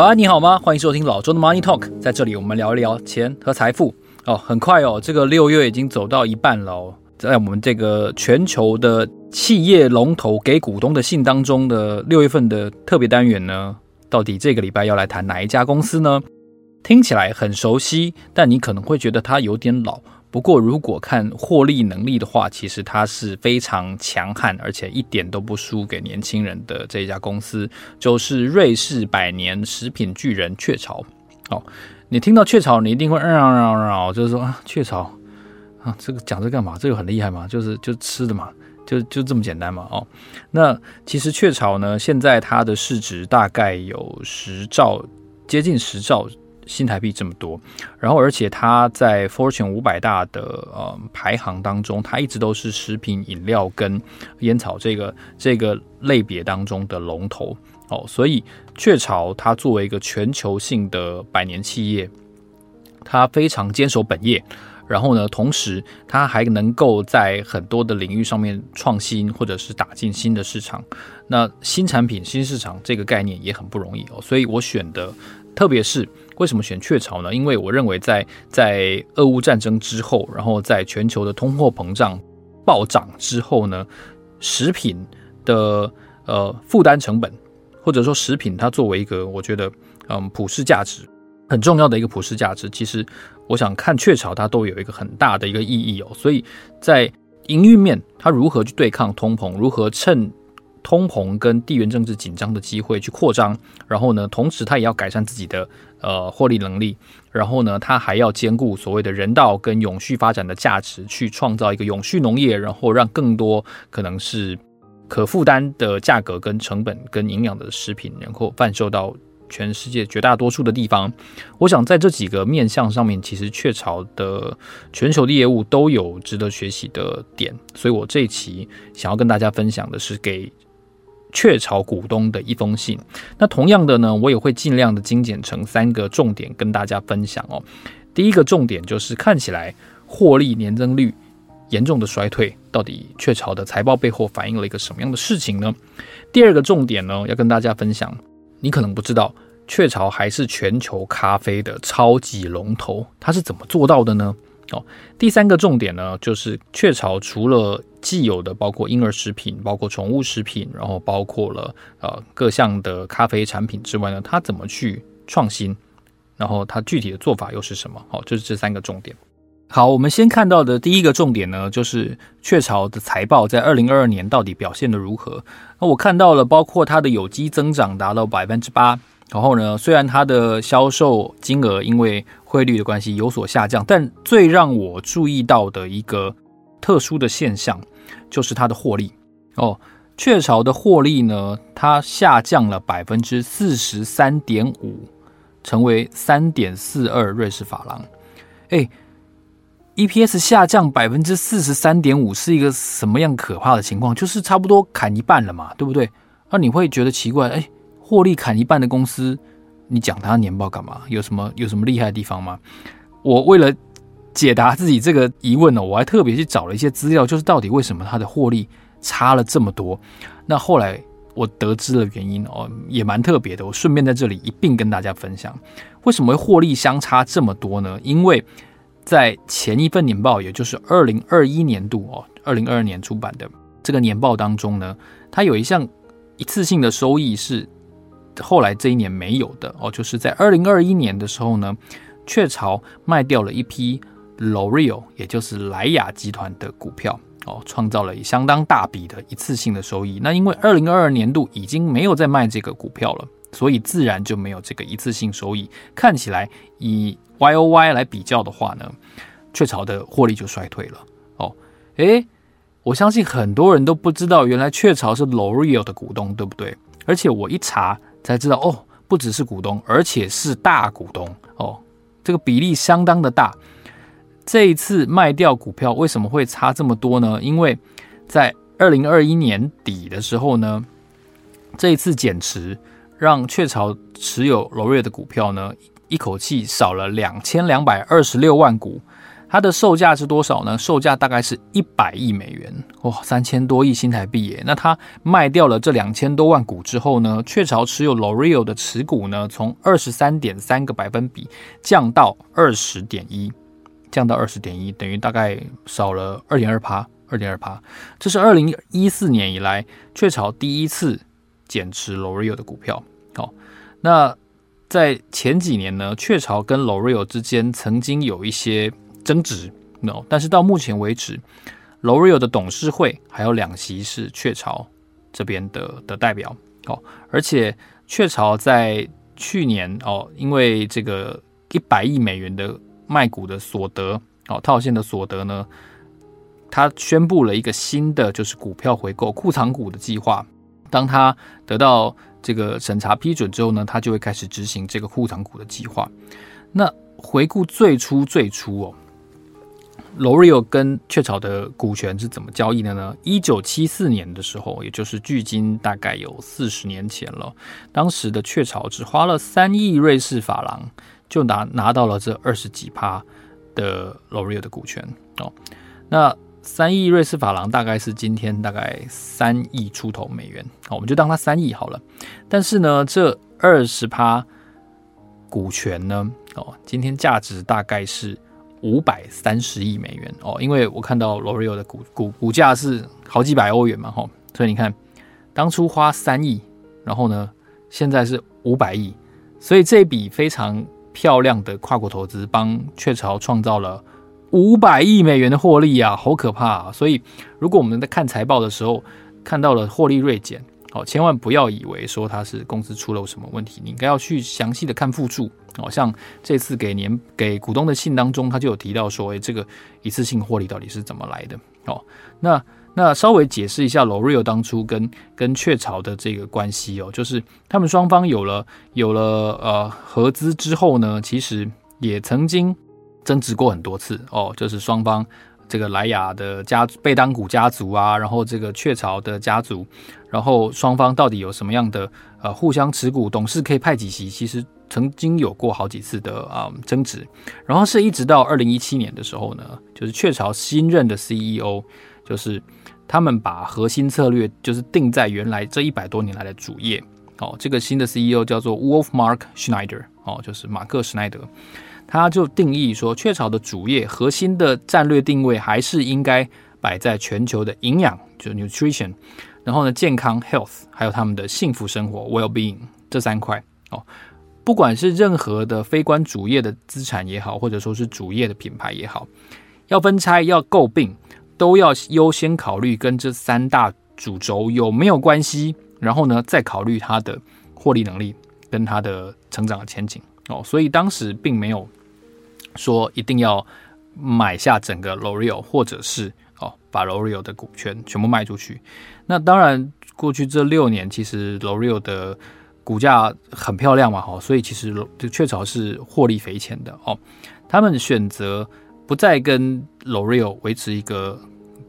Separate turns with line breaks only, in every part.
早安，你好吗？欢迎收听老周的 Money Talk，在这里我们聊一聊钱和财富。哦，很快哦，这个六月已经走到一半了哦。在我们这个全球的企业龙头给股东的信当中的六月份的特别单元呢，到底这个礼拜要来谈哪一家公司呢？听起来很熟悉，但你可能会觉得它有点老。不过，如果看获利能力的话，其实它是非常强悍，而且一点都不输给年轻人的这一家公司，就是瑞士百年食品巨人雀巢。哦，你听到雀巢，你一定会嗯嗯嗯嗯，就是说啊，雀巢啊，这个讲这干嘛？这个很厉害吗？就是就吃的嘛，就就这么简单嘛。哦，那其实雀巢呢，现在它的市值大概有十兆，接近十兆。新台币这么多，然后而且它在 Fortune 五百大的呃排行当中，它一直都是食品饮料跟烟草这个这个类别当中的龙头哦，所以雀巢它作为一个全球性的百年企业，它非常坚守本业，然后呢，同时它还能够在很多的领域上面创新，或者是打进新的市场。那新产品、新市场这个概念也很不容易哦，所以我选的。特别是为什么选雀巢呢？因为我认为在在俄乌战争之后，然后在全球的通货膨胀暴涨之后呢，食品的呃负担成本，或者说食品它作为一个我觉得嗯普世价值很重要的一个普世价值，其实我想看雀巢它都有一个很大的一个意义哦。所以在营运面，它如何去对抗通膨，如何趁通膨跟地缘政治紧张的机会去扩张，然后呢，同时它也要改善自己的呃获利能力，然后呢，它还要兼顾所谓的人道跟永续发展的价值，去创造一个永续农业，然后让更多可能是可负担的价格跟成本跟营养的食品，能够贩售到全世界绝大多数的地方。我想在这几个面向上面，其实雀巢的全球的业务都有值得学习的点，所以我这一期想要跟大家分享的是给。雀巢股东的一封信。那同样的呢，我也会尽量的精简成三个重点跟大家分享哦。第一个重点就是看起来获利年增率严重的衰退，到底雀巢的财报背后反映了一个什么样的事情呢？第二个重点呢，要跟大家分享，你可能不知道，雀巢还是全球咖啡的超级龙头，它是怎么做到的呢？哦，第三个重点呢，就是雀巢除了既有的包括婴儿食品、包括宠物食品，然后包括了呃各项的咖啡产品之外呢，它怎么去创新？然后它具体的做法又是什么？好，就是这三个重点。好，我们先看到的第一个重点呢，就是雀巢的财报在二零二二年到底表现得如何？那我看到了，包括它的有机增长达到百分之八。然后呢，虽然它的销售金额因为汇率的关系有所下降，但最让我注意到的一个特殊的现象就是它的获利哦。雀巢的获利呢，它下降了百分之四十三点五，成为三点四二瑞士法郎。哎，EPS 下降百分之四十三点五是一个什么样可怕的情况？就是差不多砍一半了嘛，对不对？那你会觉得奇怪，哎。获利砍一半的公司，你讲它年报干嘛？有什么有什么厉害的地方吗？我为了解答自己这个疑问呢，我还特别去找了一些资料，就是到底为什么它的获利差了这么多？那后来我得知了原因哦，也蛮特别的。我顺便在这里一并跟大家分享，为什么会获利相差这么多呢？因为在前一份年报，也就是二零二一年度哦，二零二二年出版的这个年报当中呢，它有一项一次性的收益是。后来这一年没有的哦，就是在二零二一年的时候呢，雀巢卖掉了一批 L'Oreal，也就是莱雅集团的股票哦，创造了相当大笔的一次性的收益。那因为二零二二年度已经没有再卖这个股票了，所以自然就没有这个一次性收益。看起来以 YOY 来比较的话呢，雀巢的获利就衰退了哦。诶，我相信很多人都不知道，原来雀巢是 L'Oreal 的股东，对不对？而且我一查。才知道哦，不只是股东，而且是大股东哦，这个比例相当的大。这一次卖掉股票为什么会差这么多呢？因为在二零二一年底的时候呢，这一次减持让雀巢持有罗瑞的股票呢，一口气少了两千两百二十六万股。它的售价是多少呢？售价大概是一百亿美元，哇，三千多亿新台币耶。那它卖掉了这两千多万股之后呢，雀巢持有 L'Oreal 的持股呢，从二十三点三个百分比降到二十点一，降到二十点一，等于大概少了二点二趴，二点二趴。这是二零一四年以来雀巢第一次减持 L'Oreal 的股票。好，那在前几年呢，雀巢跟 L'Oreal 之间曾经有一些。增值，no，但是到目前为止，L'Oreal 的董事会还有两席是雀巢这边的的代表哦，而且雀巢在去年哦，因为这个一百亿美元的卖股的所得哦，套现的所得呢，他宣布了一个新的就是股票回购库藏股的计划，当他得到这个审查批准之后呢，他就会开始执行这个库藏股的计划。那回顾最初最初哦。L'Oreal 跟雀巢的股权是怎么交易的呢？一九七四年的时候，也就是距今大概有四十年前了。当时的雀巢只花了三亿瑞士法郎，就拿拿到了这二十几趴的 L'Oreal 的股权哦。那三亿瑞士法郎大概是今天大概三亿出头美元，好，我们就当它三亿好了。但是呢，这二十趴股权呢，哦，今天价值大概是。五百三十亿美元。哦，因为我看到 L'Oreal 的股股股价是好几百欧元嘛，吼，所以你看，当初花三亿，然后呢，现在是五百亿，所以这笔非常漂亮的跨国投资，帮雀巢创造了五百亿美元的获利啊，好可怕啊！所以如果我们在看财报的时候看到了获利锐减，哦，千万不要以为说它是公司出了什么问题，你应该要去详细的看附注。哦，像这次给年给股东的信当中，他就有提到说，哎，这个一次性获利到底是怎么来的？哦，那那稍微解释一下 l o r e a 当初跟跟雀巢的这个关系哦，就是他们双方有了有了呃合资之后呢，其实也曾经争执过很多次哦，就是双方这个莱雅的家贝当古家族啊，然后这个雀巢的家族，然后双方到底有什么样的呃互相持股，董事可以派几席，其实。曾经有过好几次的啊、争执，然后是一直到二零一七年的时候呢，就是雀巢新任的 CEO，就是他们把核心策略就是定在原来这一百多年来的主业。哦，这个新的 CEO 叫做 Wolf-Mark Schneider，哦，就是马克·施耐德，他就定义说，雀巢的主业核心的战略定位还是应该摆在全球的营养，就 nutrition，然后呢，健康 health，还有他们的幸福生活 well-being 这三块哦。不管是任何的非关主业的资产也好，或者说是主业的品牌也好，要分拆要购并，都要优先考虑跟这三大主轴有没有关系，然后呢，再考虑它的获利能力跟它的成长的前景哦。所以当时并没有说一定要买下整个 L'Oreal，或者是哦把 L'Oreal 的股权全部卖出去。那当然，过去这六年其实 L'Oreal 的股价很漂亮嘛，哈，所以其实这雀巢是获利匪浅的哦。他们选择不再跟 L'Oreal 维持一个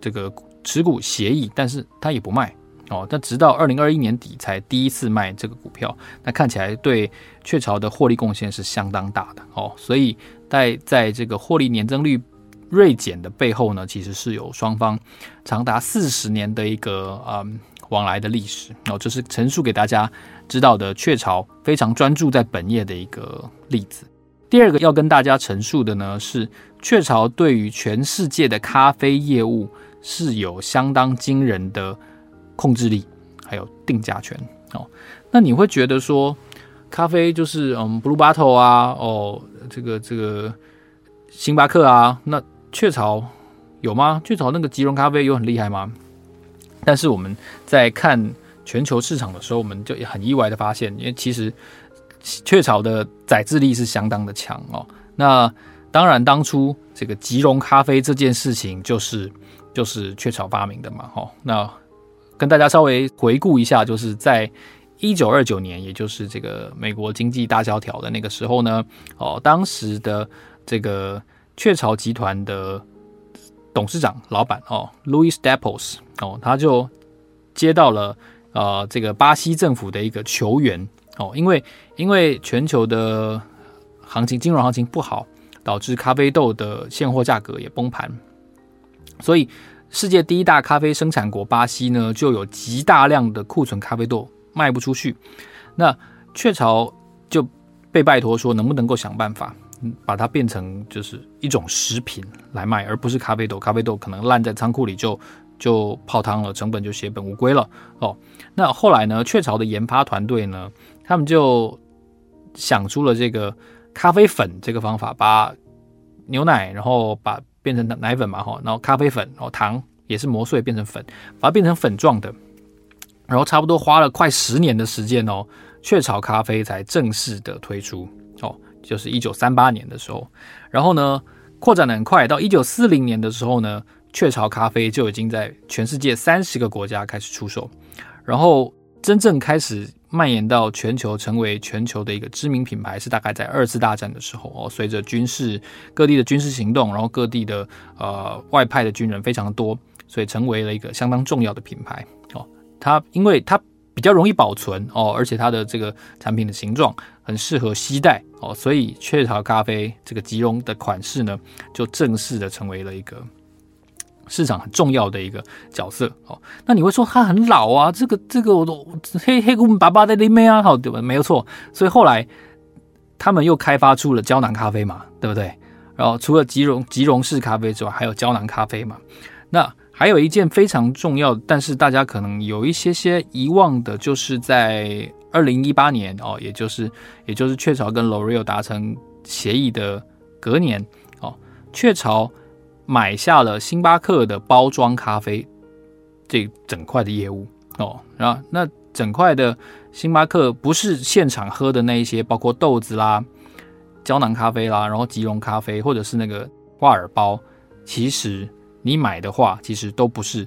这个持股协议，但是他也不卖哦。但直到二零二一年底才第一次卖这个股票，那看起来对雀巢的获利贡献是相当大的哦。所以在在这个获利年增率锐减的背后呢，其实是有双方长达四十年的一个嗯。往来的历史哦，这是陈述给大家知道的雀巢非常专注在本业的一个例子。第二个要跟大家陈述的呢，是雀巢对于全世界的咖啡业务是有相当惊人的控制力，还有定价权哦。那你会觉得说，咖啡就是嗯，Blue Bottle 啊，哦，这个这个星巴克啊，那雀巢有吗？雀巢那个即溶咖啡有很厉害吗？但是我们在看全球市场的时候，我们就也很意外的发现，因为其实雀巢的载制力是相当的强哦。那当然，当初这个即溶咖啡这件事情，就是就是雀巢发明的嘛。哦，那跟大家稍微回顾一下，就是在一九二九年，也就是这个美国经济大萧条的那个时候呢，哦，当时的这个雀巢集团的。董事长、老板哦，Louis Staples 哦，他就接到了呃这个巴西政府的一个求援哦，因为因为全球的行情金融行情不好，导致咖啡豆的现货价格也崩盘。所以，世界第一大咖啡生产国巴西呢，就有极大量的库存咖啡豆卖不出去。那雀巢就被拜托说，能不能够想办法，把它变成就是一种食品来卖，而不是咖啡豆。咖啡豆可能烂在仓库里就就泡汤了，成本就血本无归了哦。那后来呢，雀巢的研发团队呢，他们就想出了这个咖啡粉这个方法，把牛奶然后把变成奶粉嘛，哈，然后咖啡粉，然后糖也是磨碎变成粉，把它变成粉状的，然后差不多花了快十年的时间哦，雀巢咖啡才正式的推出哦，就是一九三八年的时候，然后呢，扩展的很快，到一九四零年的时候呢，雀巢咖啡就已经在全世界三十个国家开始出售，然后真正开始。蔓延到全球，成为全球的一个知名品牌，是大概在二次大战的时候哦。随着军事各地的军事行动，然后各地的呃外派的军人非常多，所以成为了一个相当重要的品牌哦。它因为它比较容易保存哦，而且它的这个产品的形状很适合携带哦，所以雀巢咖啡这个吉隆的款式呢，就正式的成为了一个。市场很重要的一个角色哦，那你会说它很老啊？这个这个我都黑黑古巴巴的里面啊，好对吧？没有错，所以后来他们又开发出了胶囊咖啡嘛，对不对？然后除了吉隆吉隆式咖啡之外，还有胶囊咖啡嘛。那还有一件非常重要，但是大家可能有一些些遗忘的，就是在二零一八年哦，也就是也就是雀巢跟 L'Oreal 达成协议的隔年哦，雀巢。买下了星巴克的包装咖啡这整块的业务哦，然后那整块的星巴克不是现场喝的那一些，包括豆子啦、胶囊咖啡啦，然后即溶咖啡或者是那个挂耳包，其实你买的话，其实都不是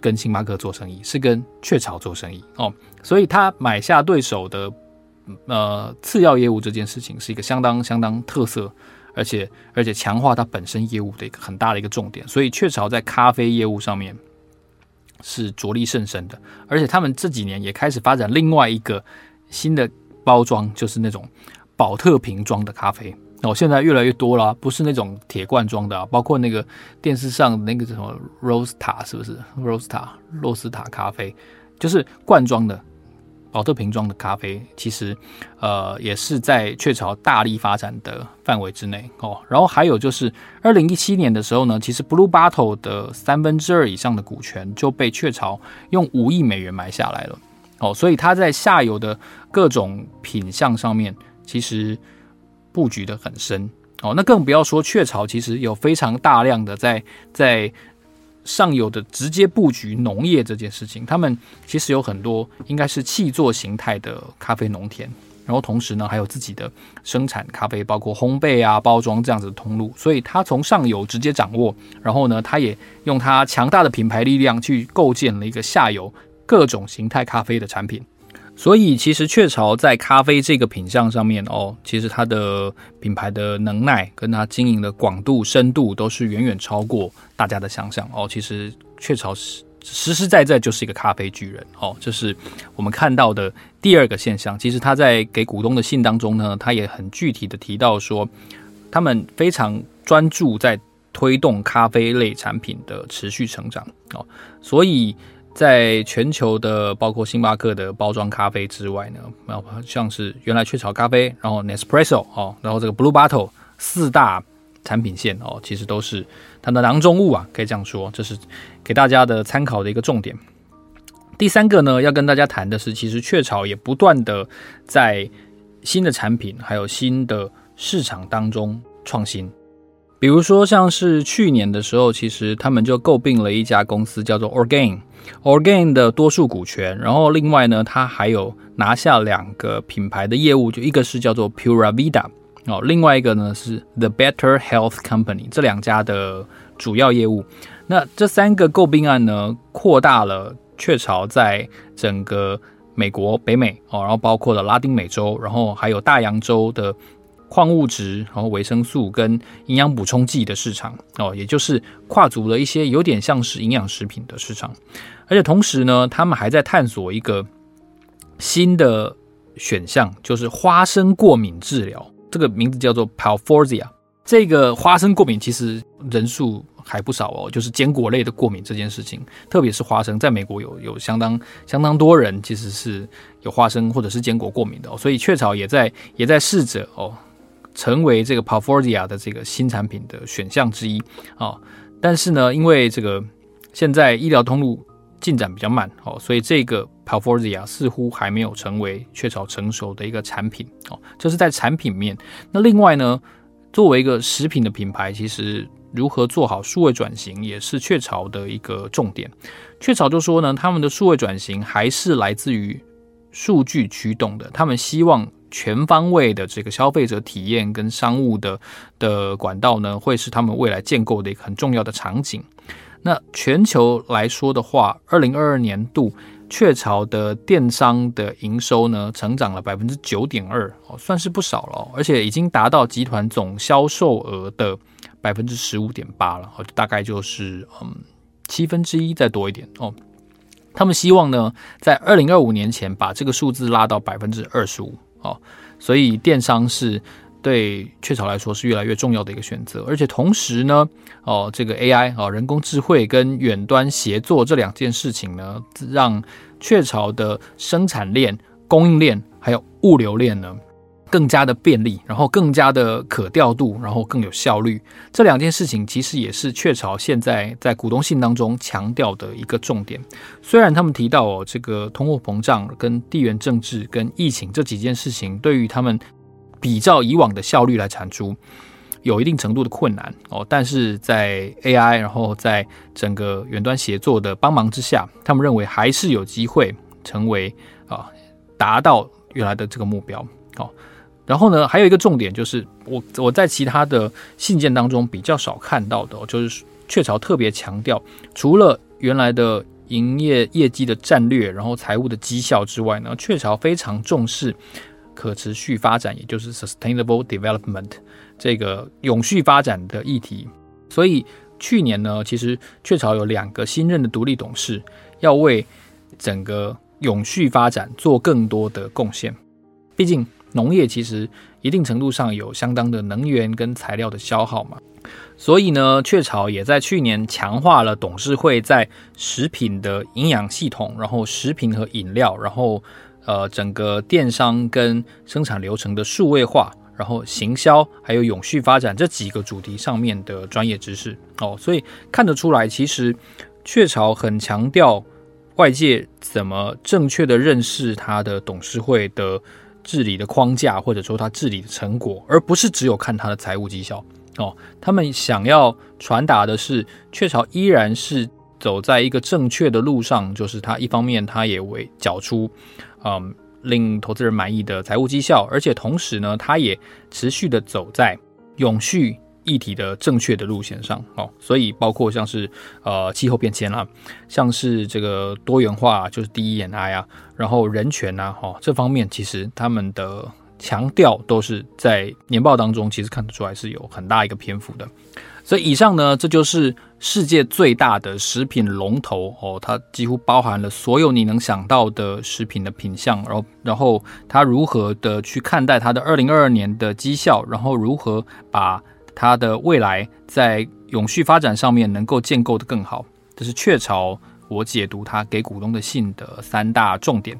跟星巴克做生意，是跟雀巢做生意哦，所以他买下对手的呃次要业务这件事情，是一个相当相当特色。而且而且强化它本身业务的一个很大的一个重点，所以雀巢在咖啡业务上面是着力甚深的。而且他们这几年也开始发展另外一个新的包装，就是那种宝特瓶装的咖啡。哦，现在越来越多了，不是那种铁罐装的啊，包括那个电视上那个什么 Rosta 是不是 Rosta 洛斯塔咖啡，就是罐装的。宝特瓶装的咖啡，其实，呃，也是在雀巢大力发展的范围之内哦。然后还有就是，二零一七年的时候呢，其实 Blue Bottle 的三分之二以上的股权就被雀巢用五亿美元买下来了哦。所以它在下游的各种品项上面，其实布局得很深哦。那更不要说雀巢，其实有非常大量的在在。上游的直接布局农业这件事情，他们其实有很多应该是气作形态的咖啡农田，然后同时呢还有自己的生产咖啡，包括烘焙啊、包装这样子的通路，所以他从上游直接掌握，然后呢他也用他强大的品牌力量去构建了一个下游各种形态咖啡的产品。所以，其实雀巢在咖啡这个品项上面哦，其实它的品牌的能耐跟它经营的广度、深度都是远远超过大家的想象哦。其实雀巢实实实在在就是一个咖啡巨人哦，这是我们看到的第二个现象。其实他在给股东的信当中呢，他也很具体的提到说，他们非常专注在推动咖啡类产品的持续成长哦，所以。在全球的包括星巴克的包装咖啡之外呢，然后像是原来雀巢咖啡，然后 Nespresso 哦，然后这个 Blue Bottle 四大产品线哦，其实都是它的囊中物啊，可以这样说，这是给大家的参考的一个重点。第三个呢，要跟大家谈的是，其实雀巢也不断的在新的产品还有新的市场当中创新。比如说，像是去年的时候，其实他们就购并了一家公司，叫做 Organ。Organ 的多数股权。然后另外呢，他还有拿下两个品牌的业务，就一个是叫做 Pura Vida 哦，另外一个呢是 The Better Health Company，这两家的主要业务。那这三个购并案呢，扩大了雀巢在整个美国、北美哦，然后包括了拉丁美洲，然后还有大洋洲的。矿物质，然后维生素跟营养补充剂的市场哦，也就是跨足了一些有点像是营养食品的市场，而且同时呢，他们还在探索一个新的选项，就是花生过敏治疗，这个名字叫做 Palforzia 这个花生过敏其实人数还不少哦，就是坚果类的过敏这件事情，特别是花生，在美国有有相当相当多人其实是有花生或者是坚果过敏的哦，所以雀巢也在也在试着哦，成为这个 Palforzia 的这个新产品的选项之一哦。但是呢，因为这个现在医疗通路进展比较慢哦，所以这个 Palforzia 似乎还没有成为雀巢成熟的一个产品哦。这是在产品面。那另外呢，作为一个食品的品牌，其实如何做好数位转型也是雀巢的一个重点。雀巢就说呢，他们的数位转型还是来自于数据驱动的，他们希望全方位的这个消费者体验跟商务的的管道呢，会是他们未来建构的一个很重要的场景。那全球来说的话，二零二二年度雀巢的电商的营收呢，成长了百分之九点二，哦，算是不少了，而且已经达到集团总销售额的百分之十五点八了，哦，大概就是嗯七分之一再多一点哦。他们希望呢，在二零二五年前把这个数字拉到百分之二十五，哦，所以电商是。对雀巢来说是越来越重要的一个选择，而且同时呢，哦，这个 AI 哦，人工智慧跟远端协作这两件事情呢，让雀巢的生产链、供应链还有物流链呢，更加的便利，然后更加的可调度，然后更有效率。这两件事情其实也是雀巢现在在股东信当中强调的一个重点。虽然他们提到哦，这个通货膨胀、跟地缘政治、跟疫情这几件事情对于他们。比照以往的效率来产出，有一定程度的困难哦。但是在 AI，然后在整个远端协作的帮忙之下，他们认为还是有机会成为啊，达到原来的这个目标哦。然后呢，还有一个重点就是，我我在其他的信件当中比较少看到的，就是雀巢特别强调，除了原来的营业业绩的战略，然后财务的绩效之外呢，雀巢非常重视。可持续发展，也就是 sustainable development 这个永续发展的议题。所以去年呢，其实雀巢有两个新任的独立董事，要为整个永续发展做更多的贡献。毕竟农业其实一定程度上有相当的能源跟材料的消耗嘛。所以呢，雀巢也在去年强化了董事会在食品的营养系统，然后食品和饮料，然后。呃，整个电商跟生产流程的数位化，然后行销，还有永续发展这几个主题上面的专业知识哦，所以看得出来，其实雀巢很强调外界怎么正确的认识它的董事会的治理的框架，或者说他治理的成果，而不是只有看他的财务绩效哦。他们想要传达的是，雀巢依然是走在一个正确的路上，就是他一方面他也为缴出。嗯，令投资人满意的财务绩效，而且同时呢，他也持续的走在永续议题的正确的路线上哦。所以包括像是呃气候变迁啊，像是这个多元化，就是 DE&I 啊，然后人权啊，哈、哦，这方面其实他们的强调都是在年报当中，其实看得出来是有很大一个篇幅的。所以以上呢，这就是世界最大的食品龙头哦，它几乎包含了所有你能想到的食品的品相，然后，然后它如何的去看待它的二零二二年的绩效，然后如何把它的未来在永续发展上面能够建构得更好，这是雀巢我解读它给股东的信的三大重点。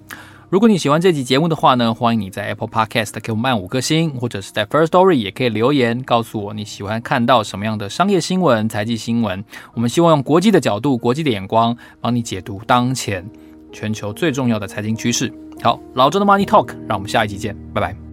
如果你喜欢这集节目的话呢，欢迎你在 Apple Podcast 给我们按五颗星，或者是在 First Story 也可以留言告诉我你喜欢看到什么样的商业新闻、财经新闻。我们希望用国际的角度、国际的眼光，帮你解读当前全球最重要的财经趋势。好，老周的 Money Talk，让我们下一集见，拜拜。